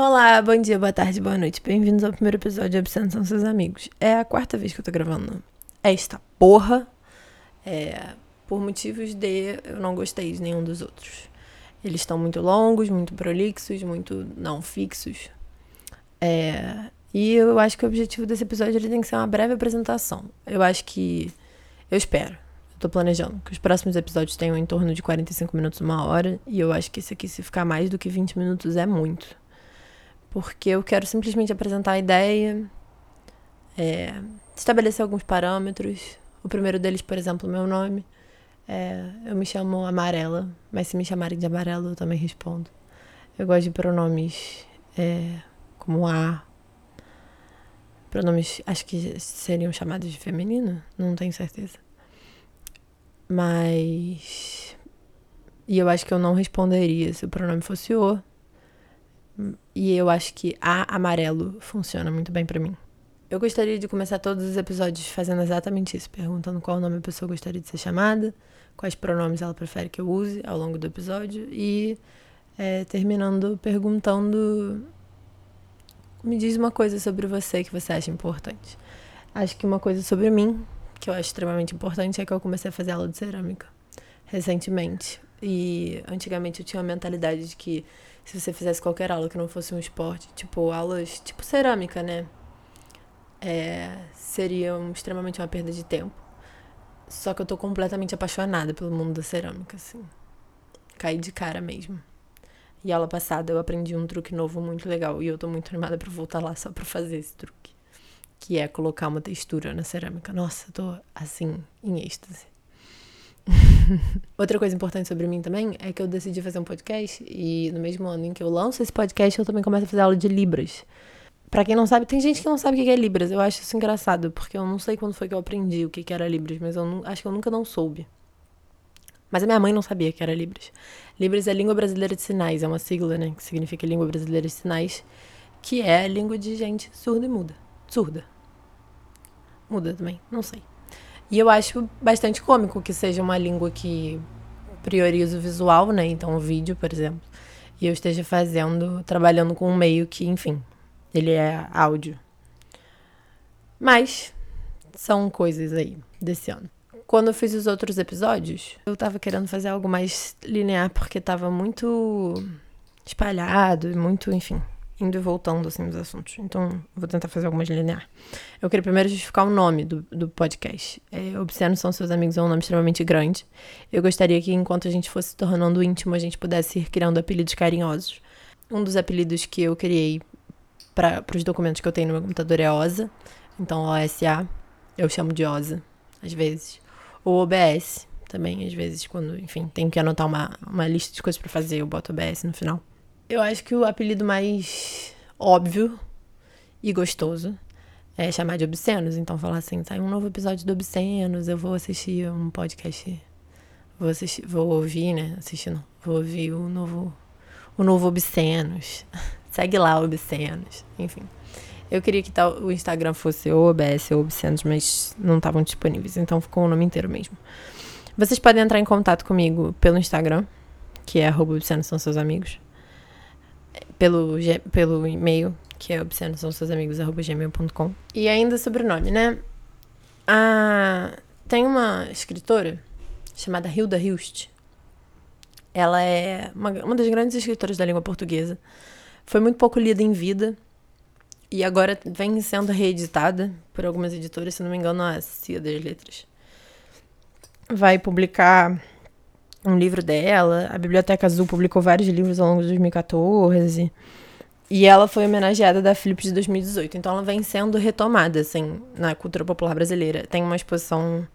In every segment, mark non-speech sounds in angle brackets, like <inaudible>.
Olá, bom dia, boa tarde, boa noite. Bem-vindos ao primeiro episódio de Obsceno São Seus Amigos. É a quarta vez que eu tô gravando esta porra. É, por motivos de eu não gostei de nenhum dos outros. Eles estão muito longos, muito prolixos, muito não fixos. É, e eu acho que o objetivo desse episódio ele tem que ser uma breve apresentação. Eu acho que. Eu espero. Eu tô planejando que os próximos episódios tenham em torno de 45 minutos, uma hora. E eu acho que esse aqui, se ficar mais do que 20 minutos, é muito porque eu quero simplesmente apresentar a ideia, é, estabelecer alguns parâmetros. O primeiro deles, por exemplo, meu nome. É, eu me chamo Amarela, mas se me chamarem de Amarelo, eu também respondo. Eu gosto de pronomes é, como A. Pronomes, acho que seriam chamados de feminino, não tenho certeza. Mas. E eu acho que eu não responderia se o pronome fosse o. E eu acho que a amarelo funciona muito bem para mim. Eu gostaria de começar todos os episódios fazendo exatamente isso, perguntando qual nome a pessoa gostaria de ser chamada, quais pronomes ela prefere que eu use ao longo do episódio e é, terminando perguntando. Me diz uma coisa sobre você que você acha importante. Acho que uma coisa sobre mim, que eu acho extremamente importante, é que eu comecei a fazer aula de cerâmica recentemente. E antigamente eu tinha uma mentalidade de que se você fizesse qualquer aula que não fosse um esporte, tipo aulas tipo cerâmica, né? É, seriam extremamente uma perda de tempo. Só que eu tô completamente apaixonada pelo mundo da cerâmica, assim. Caí de cara mesmo. E aula passada eu aprendi um truque novo muito legal. E eu tô muito animada pra voltar lá só pra fazer esse truque. Que é colocar uma textura na cerâmica. Nossa, tô assim, em êxtase. <laughs> Outra coisa importante sobre mim também é que eu decidi fazer um podcast e no mesmo ano em que eu lanço esse podcast, eu também começo a fazer aula de Libras. Para quem não sabe, tem gente que não sabe o que é Libras. Eu acho isso engraçado, porque eu não sei quando foi que eu aprendi o que era Libras, mas eu não, acho que eu nunca não soube. Mas a minha mãe não sabia que era Libras. Libras é Língua Brasileira de Sinais, é uma sigla, né, que significa Língua Brasileira de Sinais, que é língua de gente surda e muda. Surda. Muda também, não sei. E eu acho bastante cômico que seja uma língua que prioriza o visual, né? Então, o vídeo, por exemplo. E eu esteja fazendo, trabalhando com um meio que, enfim, ele é áudio. Mas são coisas aí desse ano. Quando eu fiz os outros episódios, eu tava querendo fazer algo mais linear porque tava muito espalhado, muito, enfim, indo e voltando assim nos assuntos. Então, vou tentar fazer algumas linear. Eu queria primeiro justificar o nome do, do podcast. É, Obsceno são seus amigos é um nome extremamente grande. Eu gostaria que enquanto a gente fosse se tornando íntimo, a gente pudesse ir criando apelidos carinhosos. Um dos apelidos que eu criei para os documentos que eu tenho no meu computador é OSA. Então, OSA, eu chamo de OSA, às vezes. Ou OBS, também, às vezes, quando, enfim, tenho que anotar uma, uma lista de coisas para fazer, eu boto OBS no final. Eu acho que o apelido mais óbvio e gostoso é chamar de obscenos. Então, falar assim, sai um novo episódio do Obscenos, eu vou assistir um podcast. Vou assistir, vou ouvir, né? Assistir não. Vou ouvir o novo, o novo Obscenos. <laughs> Segue lá, Obscenos. Enfim. Eu queria que tal, o Instagram fosse ou OBS ou Obscenos, mas não estavam disponíveis. Então ficou o nome inteiro mesmo. Vocês podem entrar em contato comigo pelo Instagram, que é obscenos são seus amigos pelo, pelo e-mail, que é obscenos são seus amigos, gmail.com. E ainda sobre o nome, né? Ah, tem uma escritora chamada Hilda Hilst. Ela é uma, uma das grandes escritoras da língua portuguesa. Foi muito pouco lida em vida. E agora vem sendo reeditada por algumas editoras, se não me engano, a Cia das Letras. Vai publicar um livro dela. A Biblioteca Azul publicou vários livros ao longo de 2014. E ela foi homenageada da Philips de 2018. Então ela vem sendo retomada, assim, na cultura popular brasileira. Tem uma exposição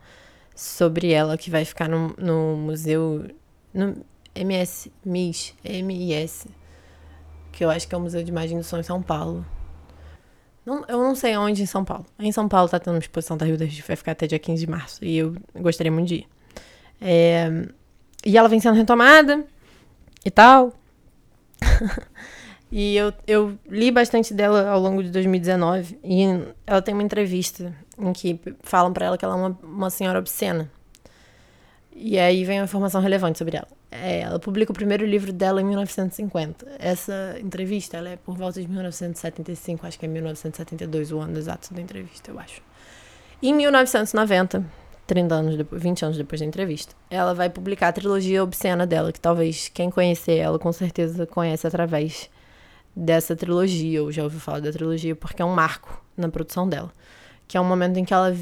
sobre ela que vai ficar no, no museu. No MS, MIS, MIS. Que eu acho que é o Museu de Imagem do Som em São Paulo. Não, eu não sei onde em São Paulo. Em São Paulo tá tendo uma exposição da Rio da vai ficar até dia 15 de março. E eu gostaria muito de ir. É, e ela vem sendo retomada e tal. <laughs> e eu, eu li bastante dela ao longo de 2019. E ela tem uma entrevista em que falam para ela que ela é uma, uma senhora obscena. E aí vem uma informação relevante sobre ela. É, ela publica o primeiro livro dela em 1950. Essa entrevista ela é por volta de 1975, acho que é 1972 o ano exato da entrevista, eu acho. Em 1990, 30 anos depois, 20 anos depois da entrevista, ela vai publicar a trilogia obscena dela, que talvez quem conhecer ela com certeza conhece através dessa trilogia, ou já ouviu falar da trilogia, porque é um marco na produção dela. Que é um momento em que ela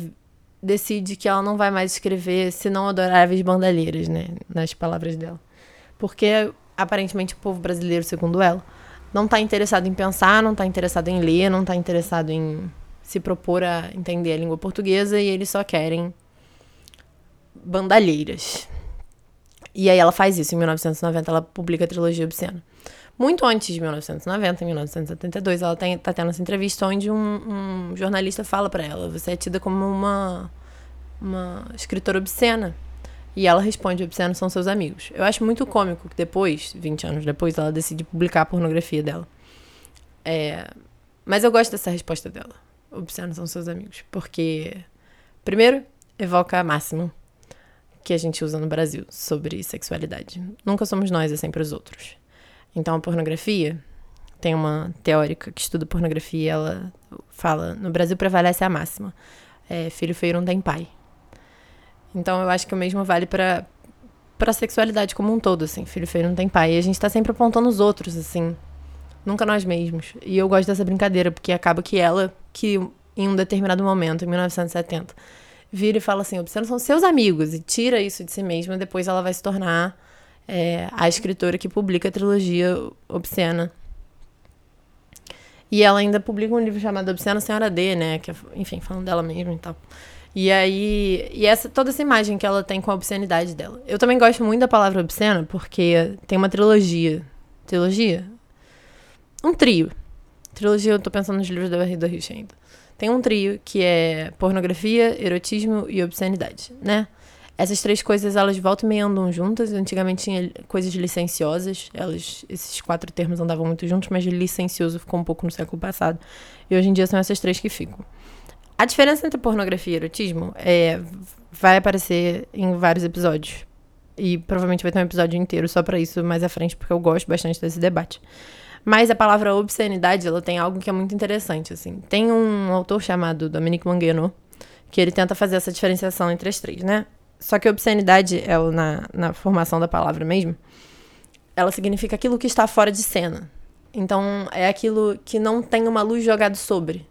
decide que ela não vai mais escrever senão adoráveis bandalheiras, né? Nas palavras dela. Porque aparentemente o povo brasileiro, segundo ela, não está interessado em pensar, não está interessado em ler, não está interessado em se propor a entender a língua portuguesa e eles só querem bandalheiras. E aí ela faz isso. Em 1990 ela publica a trilogia obscena. Muito antes de 1990, em 1972, ela tem, tá tendo essa entrevista onde um, um jornalista fala para ela: você é tida como uma, uma escritora obscena. E ela responde: obscenos são seus amigos. Eu acho muito cômico que depois, 20 anos depois, ela decide publicar a pornografia dela. É, mas eu gosto dessa resposta dela. Obscenos são seus amigos. Porque, primeiro, evoca a máxima que a gente usa no Brasil sobre sexualidade. Nunca somos nós, é sempre os outros. Então, a pornografia, tem uma teórica que estuda pornografia, ela fala: no Brasil prevalece a máxima. É, filho feio não tem pai. Então, eu acho que o mesmo vale para para sexualidade como um todo, assim. Filho feio não tem pai. E a gente tá sempre apontando os outros, assim. Nunca nós mesmos. E eu gosto dessa brincadeira, porque acaba que ela, que em um determinado momento, em 1970, vira e fala assim: obscenos são seus amigos, e tira isso de si mesma, depois ela vai se tornar é, a escritora que publica a trilogia Obscena. E ela ainda publica um livro chamado Obscena Senhora D, né? Que, é, enfim, falando dela mesma e tal. E aí, e essa, toda essa imagem que ela tem com a obscenidade dela. Eu também gosto muito da palavra obscena, porque tem uma trilogia. Trilogia? Um trio. Trilogia, eu tô pensando nos livros da Barriga Rich ainda. Tem um trio que é pornografia, erotismo e obscenidade, né? Essas três coisas, elas voltam e meio andam juntas. Antigamente tinha coisas licenciosas. Elas, esses quatro termos andavam muito juntos, mas licencioso ficou um pouco no século passado. E hoje em dia são essas três que ficam. A diferença entre pornografia e erotismo é, vai aparecer em vários episódios. E provavelmente vai ter um episódio inteiro só para isso mais à frente, porque eu gosto bastante desse debate. Mas a palavra obscenidade, ela tem algo que é muito interessante, assim. Tem um autor chamado Dominique Mangueno, que ele tenta fazer essa diferenciação entre as três, né? Só que obscenidade é o, na, na formação da palavra mesmo. Ela significa aquilo que está fora de cena. Então, é aquilo que não tem uma luz jogada sobre.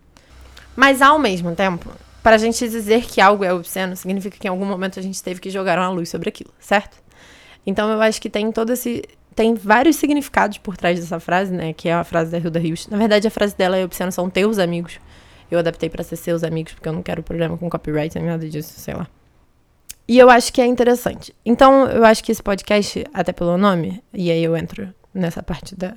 Mas, ao mesmo tempo, para a gente dizer que algo é obsceno, significa que em algum momento a gente teve que jogar uma luz sobre aquilo, certo? Então, eu acho que tem todo esse. Tem vários significados por trás dessa frase, né? Que é a frase da Hilda Rios. Na verdade, a frase dela é: obsceno são teus amigos. Eu adaptei para ser seus amigos, porque eu não quero problema com copyright nem nada disso, sei lá. E eu acho que é interessante. Então, eu acho que esse podcast, até pelo nome, e aí eu entro nessa parte da,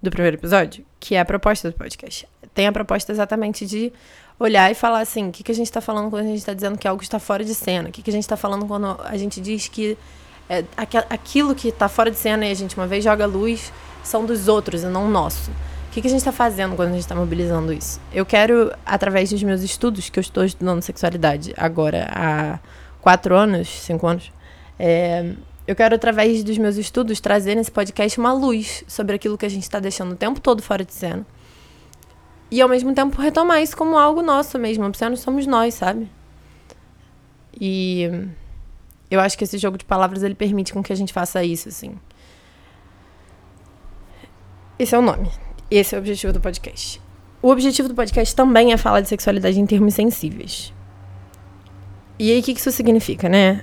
do primeiro episódio, que é a proposta do podcast. Tem a proposta exatamente de olhar e falar assim: o que, que a gente está falando quando a gente está dizendo que algo está fora de cena? O que, que a gente está falando quando a gente diz que é, aquilo que está fora de cena e a gente uma vez joga luz são dos outros e não nosso? O que, que a gente está fazendo quando a gente está mobilizando isso? Eu quero, através dos meus estudos, que eu estou estudando sexualidade agora há quatro anos, cinco anos, é, eu quero, através dos meus estudos, trazer nesse podcast uma luz sobre aquilo que a gente está deixando o tempo todo fora de cena. E, ao mesmo tempo, retomar isso como algo nosso mesmo. Obscenos somos nós, sabe? E eu acho que esse jogo de palavras, ele permite com que a gente faça isso, assim. Esse é o nome. Esse é o objetivo do podcast. O objetivo do podcast também é falar de sexualidade em termos sensíveis. E aí, o que isso significa, né?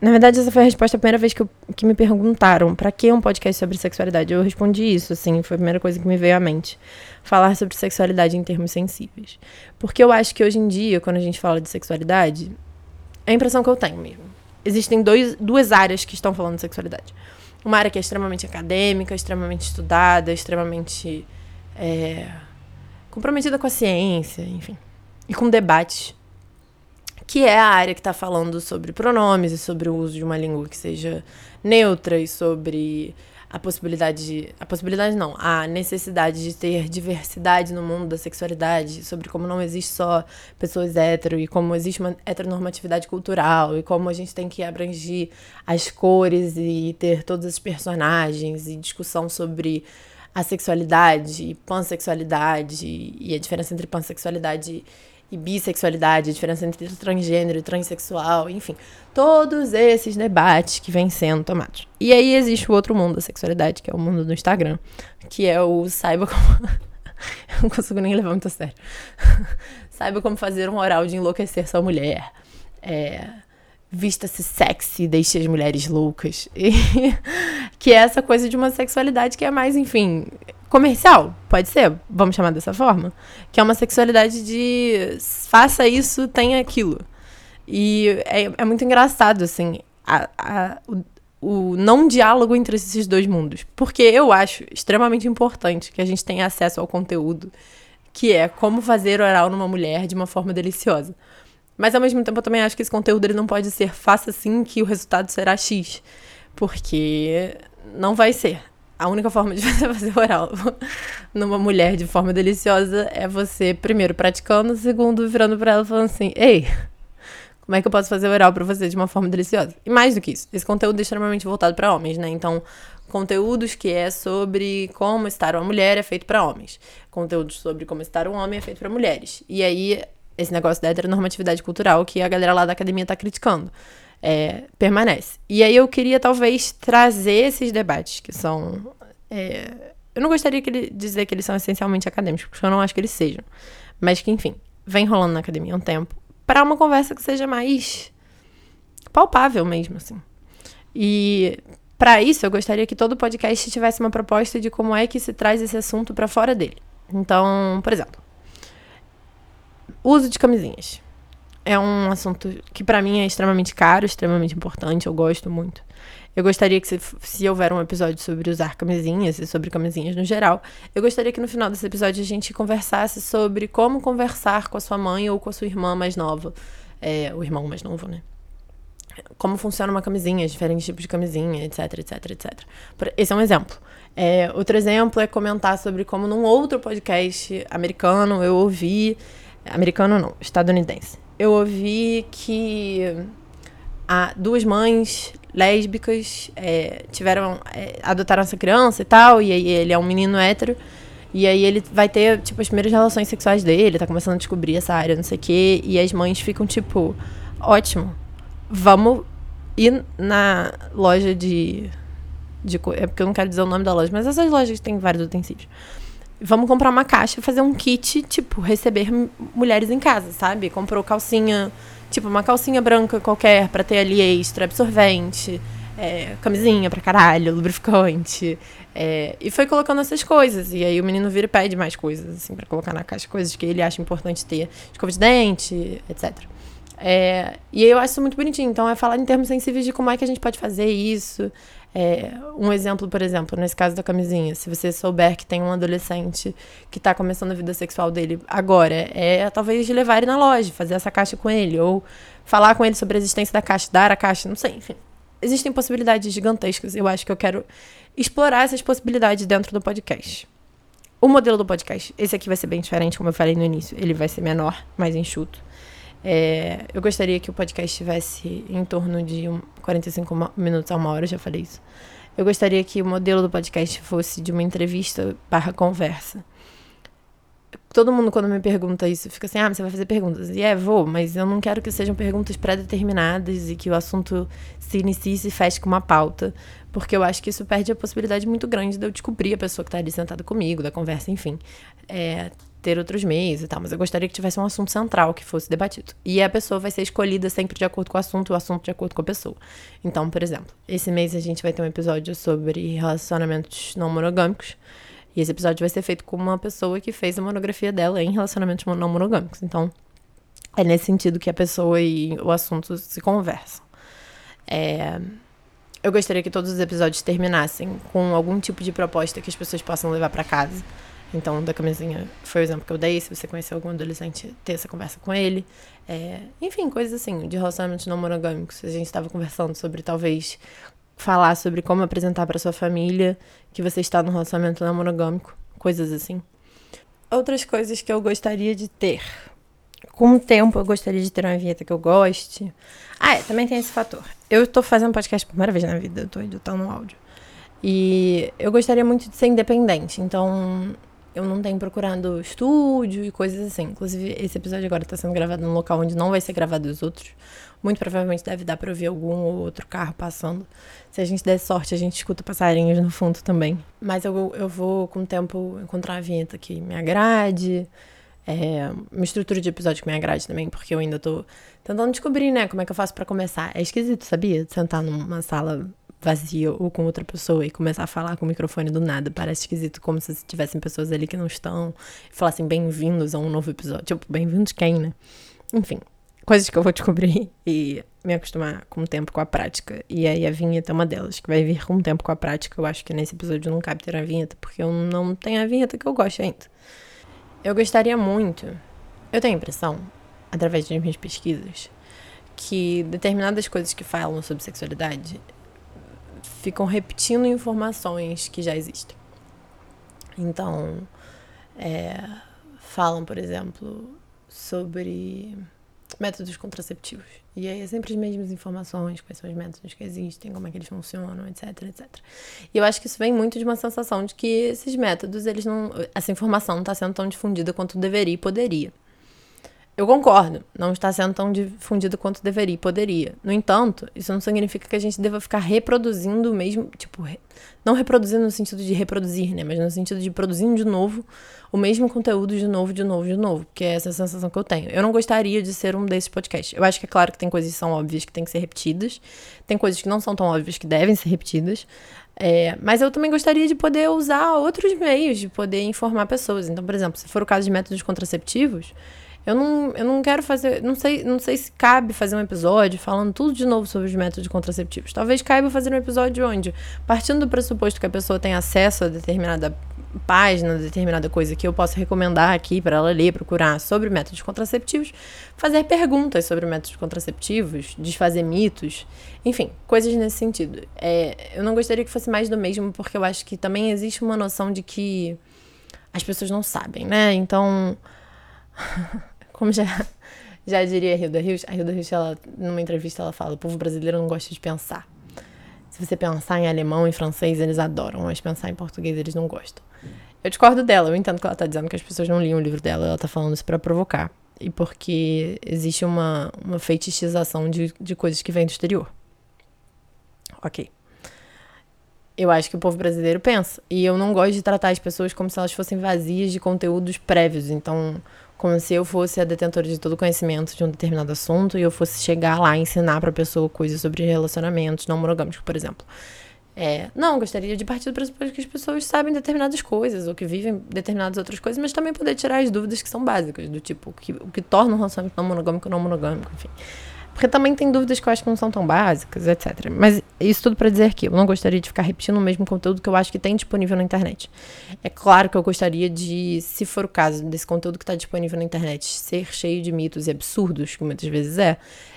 Na verdade, essa foi a resposta a primeira vez que, eu, que me perguntaram para que um podcast sobre sexualidade. Eu respondi isso, assim, foi a primeira coisa que me veio à mente. Falar sobre sexualidade em termos sensíveis. Porque eu acho que hoje em dia, quando a gente fala de sexualidade, é a impressão que eu tenho mesmo. Existem dois, duas áreas que estão falando de sexualidade. Uma área que é extremamente acadêmica, extremamente estudada, extremamente é, comprometida com a ciência, enfim. E com debates que é a área que está falando sobre pronomes e sobre o uso de uma língua que seja neutra e sobre a possibilidade de. A possibilidade não, a necessidade de ter diversidade no mundo da sexualidade, sobre como não existe só pessoas hétero e como existe uma heteronormatividade cultural e como a gente tem que abranger as cores e ter todos os personagens e discussão sobre a sexualidade, pansexualidade e a diferença entre pansexualidade e bissexualidade, a diferença entre transgênero e transexual, enfim, todos esses debates que vêm sendo tomados. E aí existe o outro mundo da sexualidade, que é o mundo do Instagram, que é o saiba como. <laughs> Eu não consigo nem levar muito a sério. <laughs> saiba como fazer um oral de enlouquecer sua mulher. É, vista-se sexy, deixe as mulheres loucas. <laughs> E, que é essa coisa de uma sexualidade que é mais, enfim, comercial, pode ser, vamos chamar dessa forma. Que é uma sexualidade de faça isso, tenha aquilo. E é, é muito engraçado, assim, a, a, o, o não diálogo entre esses dois mundos. Porque eu acho extremamente importante que a gente tenha acesso ao conteúdo que é como fazer oral numa mulher de uma forma deliciosa. Mas ao mesmo tempo eu também acho que esse conteúdo ele não pode ser faça assim que o resultado será X. Porque não vai ser. A única forma de <laughs> você fazer oral numa mulher de forma deliciosa é você, primeiro, praticando, segundo, virando pra ela falando assim: Ei, como é que eu posso fazer oral pra você de uma forma deliciosa? E mais do que isso, esse conteúdo é extremamente voltado para homens, né? Então, conteúdos que é sobre como estar uma mulher é feito para homens. Conteúdos sobre como estar um homem é feito para mulheres. E aí, esse negócio da heteronormatividade cultural que a galera lá da academia tá criticando. É, permanece. E aí eu queria talvez trazer esses debates que são. É, eu não gostaria que ele, dizer que eles são essencialmente acadêmicos, porque eu não acho que eles sejam. Mas que, enfim, vem rolando na academia um tempo, para uma conversa que seja mais palpável mesmo, assim. E para isso, eu gostaria que todo podcast tivesse uma proposta de como é que se traz esse assunto para fora dele. Então, por exemplo, Uso de camisinhas. É um assunto que para mim é extremamente caro, extremamente importante, eu gosto muito. Eu gostaria que se, se houver um episódio sobre usar camisinhas e sobre camisinhas no geral, eu gostaria que no final desse episódio a gente conversasse sobre como conversar com a sua mãe ou com a sua irmã mais nova. É, o irmão mais novo, né? Como funciona uma camisinha, diferentes tipos de camisinha, etc, etc, etc. Esse é um exemplo. É, outro exemplo é comentar sobre como num outro podcast americano eu ouvi Americano não, estadunidense. Eu ouvi que a, duas mães lésbicas é, tiveram. É, adotaram essa criança e tal, e aí ele é um menino hétero. E aí ele vai ter, tipo, as primeiras relações sexuais dele, tá começando a descobrir essa área, não sei o quê. E as mães ficam, tipo, ótimo, vamos ir na loja de. de é porque eu não quero dizer o nome da loja, mas essas lojas têm vários utensílios vamos comprar uma caixa e fazer um kit, tipo, receber mulheres em casa, sabe? Comprou calcinha, tipo, uma calcinha branca qualquer para ter ali extra, absorvente, é, camisinha pra caralho, lubrificante. É, e foi colocando essas coisas. E aí o menino vira e pede mais coisas, assim, para colocar na caixa, coisas que ele acha importante ter. Escova de dente, etc. É, e eu acho isso muito bonitinho. Então, é falar em termos sensíveis de como é que a gente pode fazer isso. É, um exemplo, por exemplo, nesse caso da camisinha, se você souber que tem um adolescente que está começando a vida sexual dele agora, é talvez levar ele na loja, fazer essa caixa com ele, ou falar com ele sobre a existência da caixa, dar a caixa, não sei, enfim. Existem possibilidades gigantescas. Eu acho que eu quero explorar essas possibilidades dentro do podcast. O modelo do podcast, esse aqui vai ser bem diferente, como eu falei no início. Ele vai ser menor, mais enxuto. É, eu gostaria que o podcast tivesse em torno de um, 45 minutos a uma hora, já falei isso. Eu gostaria que o modelo do podcast fosse de uma entrevista barra conversa. Todo mundo, quando me pergunta isso, fica assim: ah, você vai fazer perguntas. E é, vou, mas eu não quero que sejam perguntas pré-determinadas e que o assunto se inicie e se feche com uma pauta, porque eu acho que isso perde a possibilidade muito grande de eu descobrir a pessoa que está ali sentada comigo, da conversa, enfim. É, ter outros meios e tal, mas eu gostaria que tivesse um assunto central que fosse debatido. E a pessoa vai ser escolhida sempre de acordo com o assunto, o assunto de acordo com a pessoa. Então, por exemplo, esse mês a gente vai ter um episódio sobre relacionamentos não monogâmicos. E esse episódio vai ser feito com uma pessoa que fez a monografia dela em relacionamentos não monogâmicos. Então, é nesse sentido que a pessoa e o assunto se conversam. É... Eu gostaria que todos os episódios terminassem com algum tipo de proposta que as pessoas possam levar para casa então, da camisinha foi o exemplo que eu dei. Se você conhecer algum adolescente, ter essa conversa com ele. É, enfim, coisas assim, de relacionamentos não monogâmicos. A gente estava conversando sobre talvez falar sobre como apresentar para sua família que você está num relacionamento não monogâmico, coisas assim. Outras coisas que eu gostaria de ter. Com o tempo, eu gostaria de ter uma vinheta que eu goste. Ah, é, também tem esse fator. Eu tô fazendo podcast pela primeira vez na vida, eu tô editando áudio. E eu gostaria muito de ser independente, então eu não tenho procurando estúdio e coisas assim. Inclusive, esse episódio agora tá sendo gravado num local onde não vai ser gravado os outros. Muito provavelmente deve dar pra ouvir algum ou outro carro passando. Se a gente der sorte, a gente escuta passarinhos no fundo também. Mas eu, eu vou, com o tempo, encontrar uma vinheta que me agrade. É, uma estrutura de episódio que me agrade também, porque eu ainda tô tentando descobrir, né, como é que eu faço para começar. É esquisito, sabia? Sentar numa sala vazia ou com outra pessoa e começar a falar com o microfone do nada. Parece esquisito, como se tivessem pessoas ali que não estão. E falassem bem-vindos a um novo episódio. Tipo, bem-vindos quem, né? Enfim, coisas que eu vou descobrir <laughs> e me acostumar com o tempo, com a prática. E aí a vinheta é uma delas, que vai vir com o tempo, com a prática. Eu acho que nesse episódio não cabe ter a vinheta, porque eu não tenho a vinheta que eu gosto ainda. Eu gostaria muito, eu tenho a impressão, através das minhas pesquisas, que determinadas coisas que falam sobre sexualidade ficam repetindo informações que já existem. Então, é, falam, por exemplo, sobre métodos contraceptivos. E aí é sempre as mesmas informações, quais são os métodos que existem, como é que eles funcionam, etc, etc. E eu acho que isso vem muito de uma sensação de que esses métodos, eles não. Essa informação não está sendo tão difundida quanto deveria e poderia. Eu concordo, não está sendo tão difundido quanto deveria poderia. No entanto, isso não significa que a gente deva ficar reproduzindo o mesmo, tipo, re, não reproduzindo no sentido de reproduzir, né, mas no sentido de produzindo de novo o mesmo conteúdo de novo, de novo, de novo, porque é essa sensação que eu tenho. Eu não gostaria de ser um desses podcasts. Eu acho que é claro que tem coisas que são óbvias que têm que ser repetidas, tem coisas que não são tão óbvias que devem ser repetidas, é, mas eu também gostaria de poder usar outros meios de poder informar pessoas. Então, por exemplo, se for o caso de métodos contraceptivos, eu não, eu não quero fazer. Não sei, não sei se cabe fazer um episódio falando tudo de novo sobre os métodos contraceptivos. Talvez caiba fazer um episódio onde, partindo do pressuposto que a pessoa tem acesso a determinada página, determinada coisa que eu posso recomendar aqui para ela ler, procurar sobre métodos contraceptivos, fazer perguntas sobre métodos contraceptivos, desfazer mitos, enfim, coisas nesse sentido. É, eu não gostaria que fosse mais do mesmo, porque eu acho que também existe uma noção de que as pessoas não sabem, né? Então. <laughs> Como já, <laughs> já diria a Hilda Rios, a Hilda Rios, ela, numa entrevista, ela fala: o povo brasileiro não gosta de pensar. Se você pensar em alemão e francês, eles adoram, mas pensar em português, eles não gostam. Eu discordo dela, eu entendo que ela tá dizendo que as pessoas não liam o livro dela, ela tá falando isso para provocar. E porque existe uma, uma feitiçização de, de coisas que vêm do exterior. Ok. Eu acho que o povo brasileiro pensa. E eu não gosto de tratar as pessoas como se elas fossem vazias de conteúdos prévios. Então, como se eu fosse a detentora de todo conhecimento de um determinado assunto e eu fosse chegar lá e ensinar para a pessoa coisas sobre relacionamentos não monogâmicos, por exemplo. É, não, gostaria de partir do pressuposto que as pessoas sabem determinadas coisas ou que vivem determinadas outras coisas, mas também poder tirar as dúvidas que são básicas, do tipo, o que, o que torna um relacionamento não monogâmico não monogâmico, enfim. Porque também tem dúvidas que eu acho que não são tão básicas, etc. Mas isso tudo para dizer que eu não gostaria de ficar repetindo o mesmo conteúdo que eu acho que tem disponível na internet. É claro que eu gostaria de, se for o caso desse conteúdo que está disponível na internet, ser cheio de mitos e absurdos, que muitas vezes é,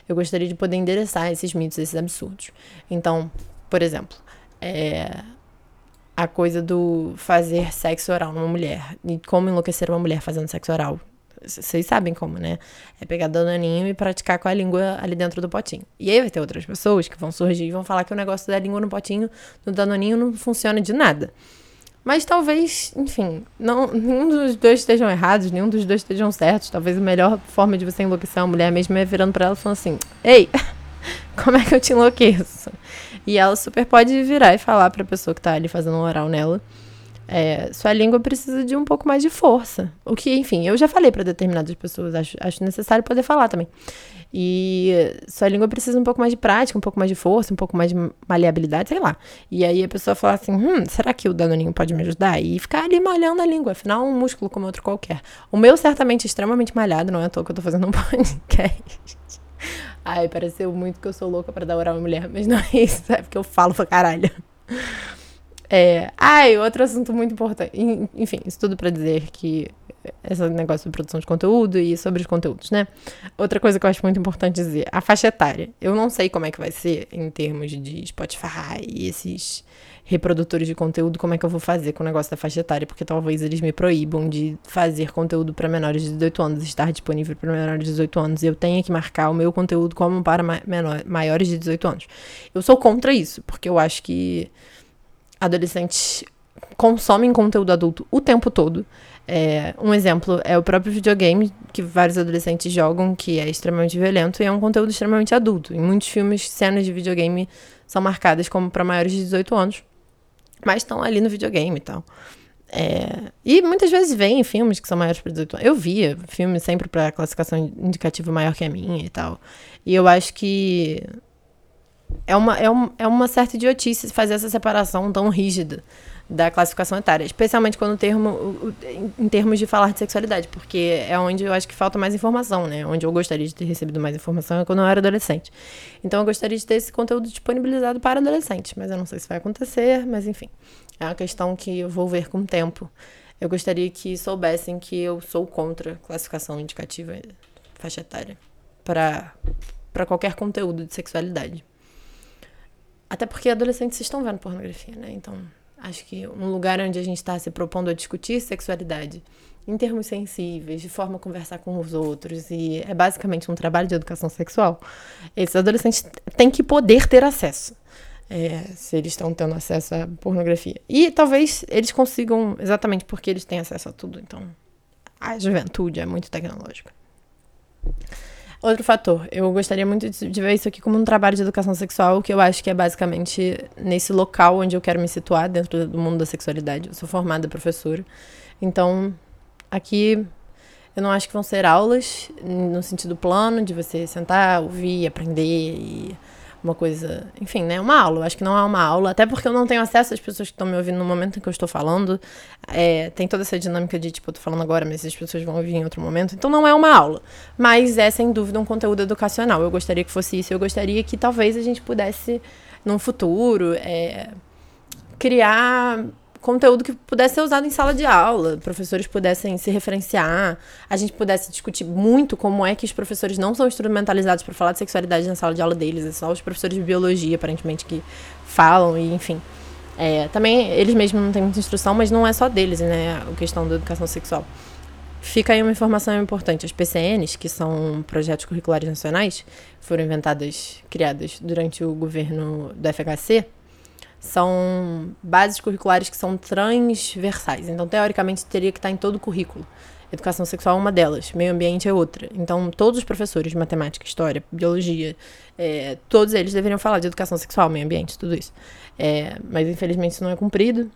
eu gostaria de poder endereçar esses mitos, esses absurdos. Então, por exemplo, é, a coisa do fazer sexo oral numa mulher e como enlouquecer uma mulher fazendo sexo oral vocês sabem como, né? É pegar danoninho e praticar com a língua ali dentro do potinho. E aí vai ter outras pessoas que vão surgir e vão falar que o negócio da língua no potinho, no danoninho, não funciona de nada. Mas talvez, enfim, não, nenhum dos dois estejam errados, nenhum dos dois estejam certos. Talvez a melhor forma de você enlouquecer uma mulher mesmo é virando para ela e falando assim: Ei, <laughs> como é que eu te enlouqueço? E ela super pode virar e falar para a pessoa que tá ali fazendo um oral nela é, sua língua precisa de um pouco mais de força. O que, enfim, eu já falei para determinadas pessoas, acho, acho necessário poder falar também. E sua língua precisa um pouco mais de prática, um pouco mais de força, um pouco mais de maleabilidade, sei lá. E aí a pessoa fala assim: hum, será que o danoninho pode me ajudar? E ficar ali malhando a língua, afinal, um músculo como outro qualquer. O meu, certamente, é extremamente malhado, não é à toa que eu tô fazendo um <laughs> podcast. Ai, pareceu muito que eu sou louca para dar oral à mulher, mas não é isso, é porque eu falo pra caralho. É, ai, outro assunto muito importante. Enfim, isso tudo para dizer que esse negócio de produção de conteúdo e sobre os conteúdos, né? Outra coisa que eu acho muito importante dizer, a faixa etária. Eu não sei como é que vai ser em termos de Spotify e esses reprodutores de conteúdo, como é que eu vou fazer com o negócio da faixa etária, porque talvez eles me proíbam de fazer conteúdo para menores de 18 anos, estar disponível para menores de 18 anos, e eu tenha que marcar o meu conteúdo como para maiores de 18 anos. Eu sou contra isso, porque eu acho que adolescentes consomem conteúdo adulto o tempo todo. É, um exemplo é o próprio videogame que vários adolescentes jogam, que é extremamente violento e é um conteúdo extremamente adulto. Em muitos filmes, cenas de videogame são marcadas como para maiores de 18 anos, mas estão ali no videogame e tal. É, e muitas vezes vem filmes que são maiores para 18 anos. Eu via filmes sempre para classificação indicativa maior que a minha e tal. E eu acho que é uma, é, um, é uma certa idiotice fazer essa separação tão rígida da classificação etária, especialmente quando termo, em termos de falar de sexualidade, porque é onde eu acho que falta mais informação, né? Onde eu gostaria de ter recebido mais informação é quando eu era adolescente. Então eu gostaria de ter esse conteúdo disponibilizado para adolescentes, mas eu não sei se vai acontecer, mas enfim. É uma questão que eu vou ver com o tempo. Eu gostaria que soubessem que eu sou contra classificação indicativa faixa etária para para qualquer conteúdo de sexualidade. Até porque adolescentes estão vendo pornografia, né? Então, Acho que um lugar onde a gente está se propondo a discutir sexualidade em termos sensíveis, de forma a conversar com os outros, e é basicamente um trabalho de educação sexual, esses adolescentes têm que poder ter acesso. É, se eles estão tendo acesso à pornografia. E talvez eles consigam, exatamente porque eles têm acesso a tudo. Então, a juventude é muito tecnológica. Outro fator, eu gostaria muito de ver isso aqui como um trabalho de educação sexual, que eu acho que é basicamente nesse local onde eu quero me situar dentro do mundo da sexualidade. Eu sou formada professora, então aqui eu não acho que vão ser aulas no sentido plano de você sentar, ouvir, aprender e uma coisa, enfim, né? Uma aula. Acho que não é uma aula, até porque eu não tenho acesso às pessoas que estão me ouvindo no momento em que eu estou falando. É, tem toda essa dinâmica de, tipo, eu tô falando agora, mas as pessoas vão ouvir em outro momento. Então não é uma aula. Mas é, sem dúvida, um conteúdo educacional. Eu gostaria que fosse isso. Eu gostaria que talvez a gente pudesse, num futuro, é, criar conteúdo que pudesse ser usado em sala de aula, professores pudessem se referenciar, a gente pudesse discutir muito como é que os professores não são instrumentalizados para falar de sexualidade na sala de aula deles, é só os professores de biologia, aparentemente, que falam, e enfim. É, também eles mesmos não têm muita instrução, mas não é só deles, né, a questão da educação sexual. Fica aí uma informação importante. As PCNs, que são projetos curriculares nacionais, foram inventadas, criadas durante o governo do FHC, são bases curriculares que são transversais. Então, teoricamente, teria que estar em todo o currículo. Educação sexual é uma delas, meio ambiente é outra. Então, todos os professores de matemática, história, biologia, é, todos eles deveriam falar de educação sexual, meio ambiente, tudo isso. É, mas, infelizmente, isso não é cumprido.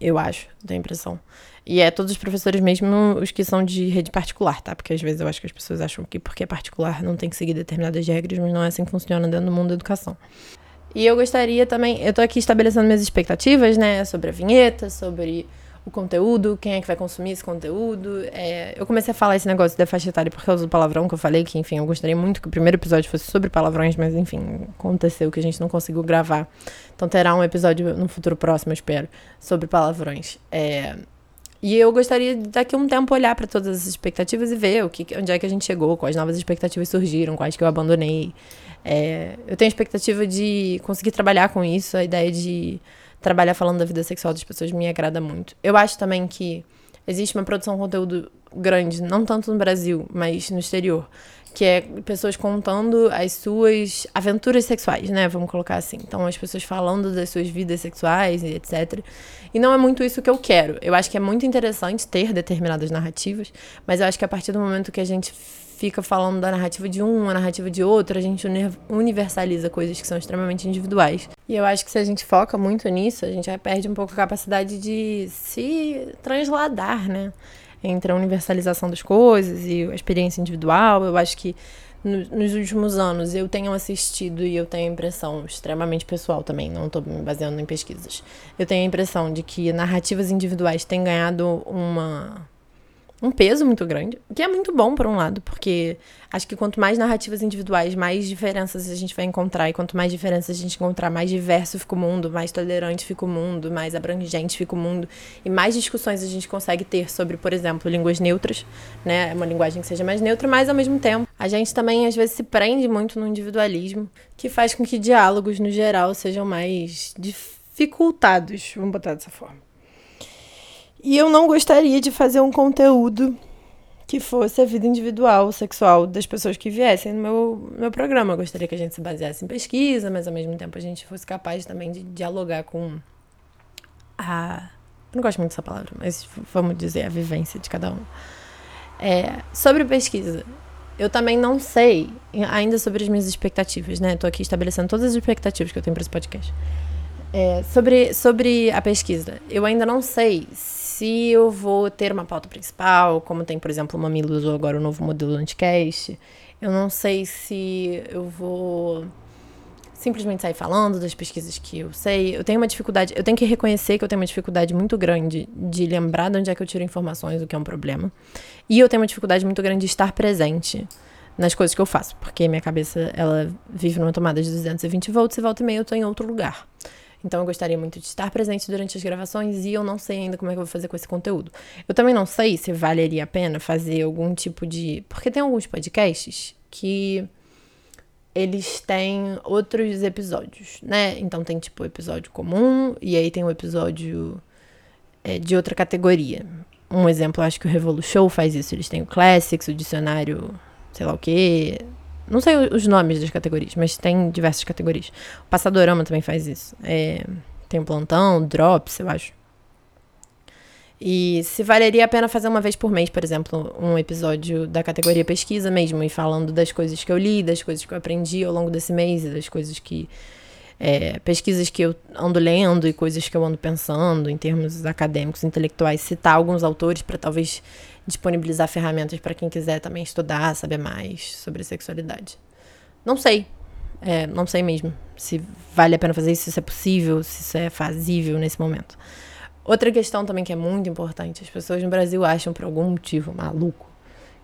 Eu acho, tenho a impressão. E é todos os professores mesmo os que são de rede particular, tá? Porque às vezes eu acho que as pessoas acham que porque é particular não tem que seguir determinadas regras, mas não é assim que funciona dentro do mundo da educação. E eu gostaria também, eu tô aqui estabelecendo minhas expectativas, né, sobre a vinheta, sobre o conteúdo, quem é que vai consumir esse conteúdo. É, eu comecei a falar esse negócio da faixa etária por causa do palavrão que eu falei, que enfim, eu gostaria muito que o primeiro episódio fosse sobre palavrões, mas enfim, aconteceu que a gente não conseguiu gravar. Então terá um episódio no futuro próximo, eu espero, sobre palavrões. É, e eu gostaria daqui a um tempo olhar para todas as expectativas e ver o que, onde é que a gente chegou, quais novas expectativas surgiram, quais que eu abandonei. É, eu tenho expectativa de conseguir trabalhar com isso, a ideia de trabalhar falando da vida sexual das pessoas me agrada muito. Eu acho também que existe uma produção de conteúdo grande, não tanto no Brasil, mas no exterior, que é pessoas contando as suas aventuras sexuais, né? Vamos colocar assim. Então, as pessoas falando das suas vidas sexuais e etc. E não é muito isso que eu quero. Eu acho que é muito interessante ter determinadas narrativas, mas eu acho que a partir do momento que a gente fica falando da narrativa de um, a narrativa de outro, a gente universaliza coisas que são extremamente individuais. E eu acho que se a gente foca muito nisso, a gente perde um pouco a capacidade de se transladar, né? Entre a universalização das coisas e a experiência individual. Eu acho que nos últimos anos eu tenho assistido e eu tenho a impressão, extremamente pessoal também, não estou me baseando em pesquisas. Eu tenho a impressão de que narrativas individuais têm ganhado uma um peso muito grande, que é muito bom por um lado, porque acho que quanto mais narrativas individuais, mais diferenças a gente vai encontrar, e quanto mais diferenças a gente encontrar, mais diverso fica o mundo, mais tolerante fica o mundo, mais abrangente fica o mundo, e mais discussões a gente consegue ter sobre, por exemplo, línguas neutras, né, uma linguagem que seja mais neutra, mas ao mesmo tempo a gente também às vezes se prende muito no individualismo, que faz com que diálogos no geral sejam mais dificultados, vamos botar dessa forma. E eu não gostaria de fazer um conteúdo que fosse a vida individual, sexual das pessoas que viessem no meu, meu programa. Eu gostaria que a gente se baseasse em pesquisa, mas ao mesmo tempo a gente fosse capaz também de dialogar com a. Eu não gosto muito dessa palavra, mas vamos dizer a vivência de cada um. É, sobre pesquisa, eu também não sei ainda sobre as minhas expectativas, né? Tô aqui estabelecendo todas as expectativas que eu tenho para esse podcast. É, sobre, sobre a pesquisa, eu ainda não sei se eu vou ter uma pauta principal, como tem, por exemplo, o Mamilos ou agora o novo modelo do Anticast. Eu não sei se eu vou simplesmente sair falando das pesquisas que eu sei. Eu tenho uma dificuldade, eu tenho que reconhecer que eu tenho uma dificuldade muito grande de lembrar de onde é que eu tiro informações, o que é um problema. E eu tenho uma dificuldade muito grande de estar presente nas coisas que eu faço, porque minha cabeça, ela vive numa tomada de 220 volts e volta e meia eu tô em outro lugar. Então eu gostaria muito de estar presente durante as gravações e eu não sei ainda como é que eu vou fazer com esse conteúdo. Eu também não sei se valeria a pena fazer algum tipo de. Porque tem alguns podcasts que eles têm outros episódios, né? Então tem tipo o episódio comum e aí tem o episódio é, de outra categoria. Um exemplo, acho que o Revolution faz isso. Eles têm o Classics, o dicionário, sei lá o quê, não sei os nomes das categorias, mas tem diversas categorias. O Passadorama também faz isso. É, tem Plantão, Drops, eu acho. E se valeria a pena fazer uma vez por mês, por exemplo, um episódio da categoria pesquisa mesmo, e falando das coisas que eu li, das coisas que eu aprendi ao longo desse mês, e das coisas que. É, pesquisas que eu ando lendo e coisas que eu ando pensando em termos acadêmicos, intelectuais, citar alguns autores para talvez disponibilizar ferramentas para quem quiser também estudar, saber mais sobre sexualidade. Não sei. É, não sei mesmo se vale a pena fazer isso, se isso é possível, se isso é fazível nesse momento. Outra questão também que é muito importante: as pessoas no Brasil acham, por algum motivo maluco,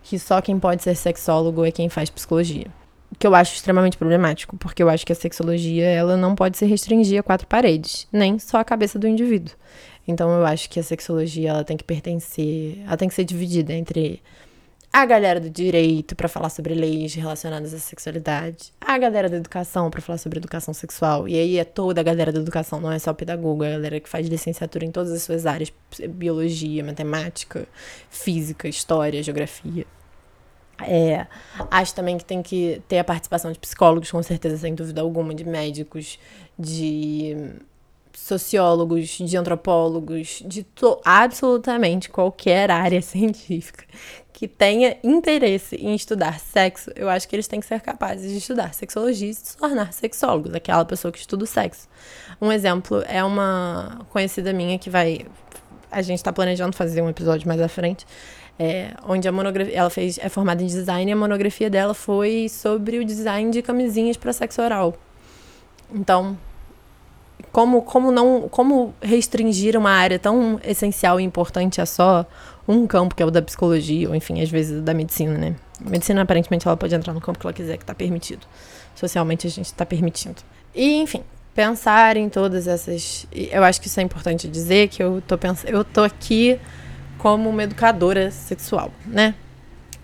que só quem pode ser sexólogo é quem faz psicologia. Que eu acho extremamente problemático, porque eu acho que a sexologia ela não pode se restringir a quatro paredes, nem só a cabeça do indivíduo. Então eu acho que a sexologia ela tem que pertencer, ela tem que ser dividida entre a galera do direito para falar sobre leis relacionadas à sexualidade, a galera da educação para falar sobre educação sexual, e aí é toda a galera da educação, não é só o pedagogo, é a galera que faz licenciatura em todas as suas áreas, biologia, matemática, física, história, geografia. É, acho também que tem que ter a participação de psicólogos, com certeza, sem dúvida alguma, de médicos, de sociólogos, de antropólogos, de absolutamente qualquer área <laughs> científica que tenha interesse em estudar sexo, eu acho que eles têm que ser capazes de estudar sexologia e se tornar sexólogos, aquela pessoa que estuda o sexo. Um exemplo é uma conhecida minha que vai. A gente está planejando fazer um episódio mais à frente. É, onde a monografia, ela fez, é formada em design e a monografia dela foi sobre o design de camisinhas para sexo oral. Então, como, como não como restringir uma área tão essencial e importante a só um campo, que é o da psicologia, ou enfim, às vezes da medicina, né? A medicina, aparentemente, ela pode entrar no campo que ela quiser, que está permitido. Socialmente, a gente está permitindo. E, enfim, pensar em todas essas... Eu acho que isso é importante dizer, que eu tô, pens... eu tô aqui como uma educadora sexual, né?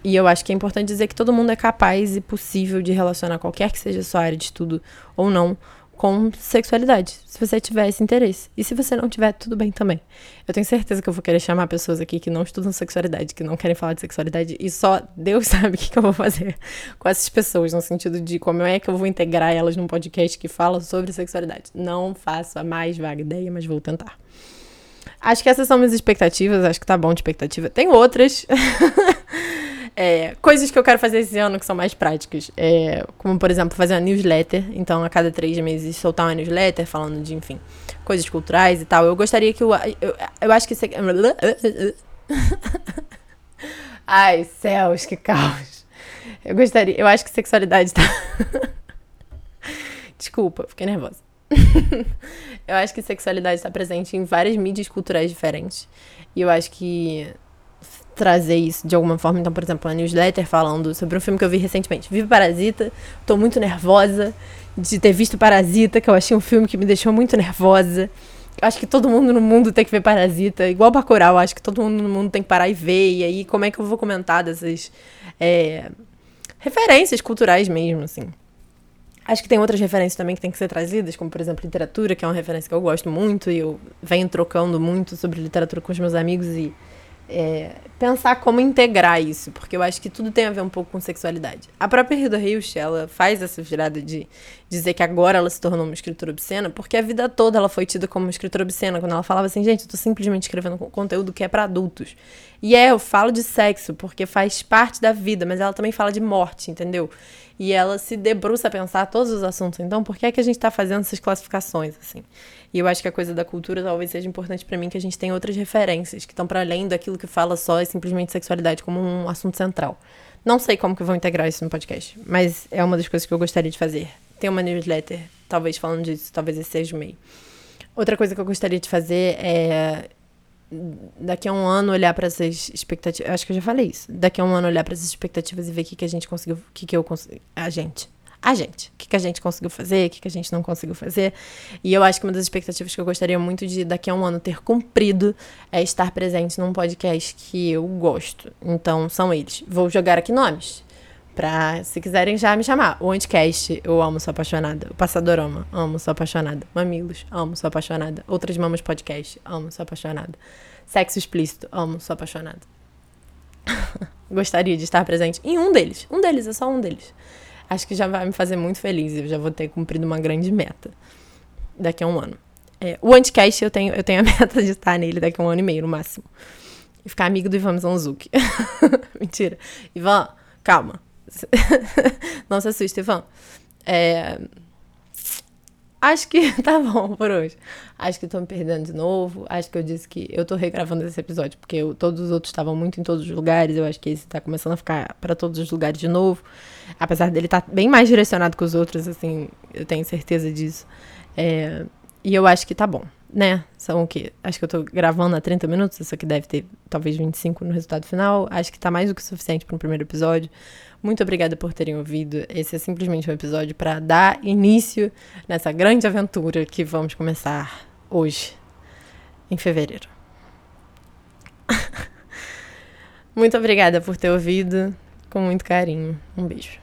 E eu acho que é importante dizer que todo mundo é capaz e possível de relacionar qualquer que seja a sua área de estudo ou não com sexualidade, se você tiver esse interesse. E se você não tiver, tudo bem também. Eu tenho certeza que eu vou querer chamar pessoas aqui que não estudam sexualidade, que não querem falar de sexualidade, e só Deus <laughs> sabe o que, que eu vou fazer com essas pessoas, no sentido de como é que eu vou integrar elas num podcast que fala sobre sexualidade. Não faço a mais vaga ideia, mas vou tentar. Acho que essas são minhas expectativas, acho que tá bom de expectativa. Tem outras. <laughs> É, coisas que eu quero fazer esse ano que são mais práticas. É, como, por exemplo, fazer uma newsletter. Então, a cada três meses, soltar uma newsletter falando de, enfim, coisas culturais e tal. Eu gostaria que o. Eu, eu acho que. <laughs> Ai, céus, que caos. Eu gostaria. Eu acho que sexualidade tá. <laughs> Desculpa, fiquei nervosa. <laughs> eu acho que sexualidade está presente em várias mídias culturais diferentes. E eu acho que trazer isso de alguma forma. Então, por exemplo, a newsletter falando sobre um filme que eu vi recentemente, Vive Parasita. Tô muito nervosa de ter visto Parasita, que eu achei um filme que me deixou muito nervosa. Acho que todo mundo no mundo tem que ver Parasita. Igual Bacurau, acho que todo mundo no mundo tem que parar e ver. E aí, como é que eu vou comentar dessas é, referências culturais mesmo, assim. Acho que tem outras referências também que tem que ser trazidas, como, por exemplo, literatura, que é uma referência que eu gosto muito. E eu venho trocando muito sobre literatura com os meus amigos e é, pensar como integrar isso, porque eu acho que tudo tem a ver um pouco com sexualidade. A própria Hilda Hilst, ela faz essa virada de dizer que agora ela se tornou uma escritora obscena, porque a vida toda ela foi tida como uma escritora obscena, quando ela falava assim, gente, eu tô simplesmente escrevendo conteúdo que é para adultos. E é, eu falo de sexo, porque faz parte da vida, mas ela também fala de morte, entendeu? E ela se debruça a pensar todos os assuntos. Então, por que é que a gente tá fazendo essas classificações, assim? E eu acho que a coisa da cultura talvez seja importante para mim que a gente tenha outras referências que estão para além daquilo que fala só e simplesmente sexualidade como um assunto central. Não sei como que vão integrar isso no podcast, mas é uma das coisas que eu gostaria de fazer. Tem uma newsletter, talvez falando disso, talvez esse seja o meio. Outra coisa que eu gostaria de fazer é daqui a um ano olhar para essas expectativas. Acho que eu já falei isso. Daqui a um ano olhar para essas expectativas e ver o que, que a gente conseguiu, o que, que eu consegui. A gente a gente. O que, que a gente conseguiu fazer, o que, que a gente não conseguiu fazer. E eu acho que uma das expectativas que eu gostaria muito de daqui a um ano ter cumprido é estar presente num podcast que eu gosto. Então, são eles. Vou jogar aqui nomes. Pra, se quiserem já me chamar. O Anticast, eu amo, sou apaixonada. O Passadorama, amo, sou apaixonada. Mamilos, amo, sou apaixonada. Outras Mamas Podcast, amo, sou apaixonada. Sexo Explícito, amo, sou apaixonada. <laughs> Gostaria de estar presente em um deles. Um deles, é só um deles acho que já vai me fazer muito feliz. Eu já vou ter cumprido uma grande meta daqui a um ano. É, o Anticast, eu tenho, eu tenho a <laughs> meta de estar nele daqui a um ano e meio, no máximo. E ficar amigo do Ivan Zanzuki. <laughs> Mentira. Ivan, calma. <laughs> Não se assuste, Ivan. É, Acho que <laughs> tá bom por hoje. Acho que tô me perdendo de novo. Acho que eu disse que eu tô regravando esse episódio porque eu, todos os outros estavam muito em todos os lugares. Eu acho que esse tá começando a ficar para todos os lugares de novo. Apesar dele estar tá bem mais direcionado que os outros, assim, eu tenho certeza disso. É, e eu acho que tá bom, né? São o quê? Acho que eu tô gravando há 30 minutos. Isso aqui deve ter talvez 25 no resultado final. Acho que tá mais do que suficiente para um primeiro episódio. Muito obrigada por terem ouvido. Esse é simplesmente um episódio para dar início nessa grande aventura que vamos começar hoje, em fevereiro. <laughs> muito obrigada por ter ouvido com muito carinho. Um beijo.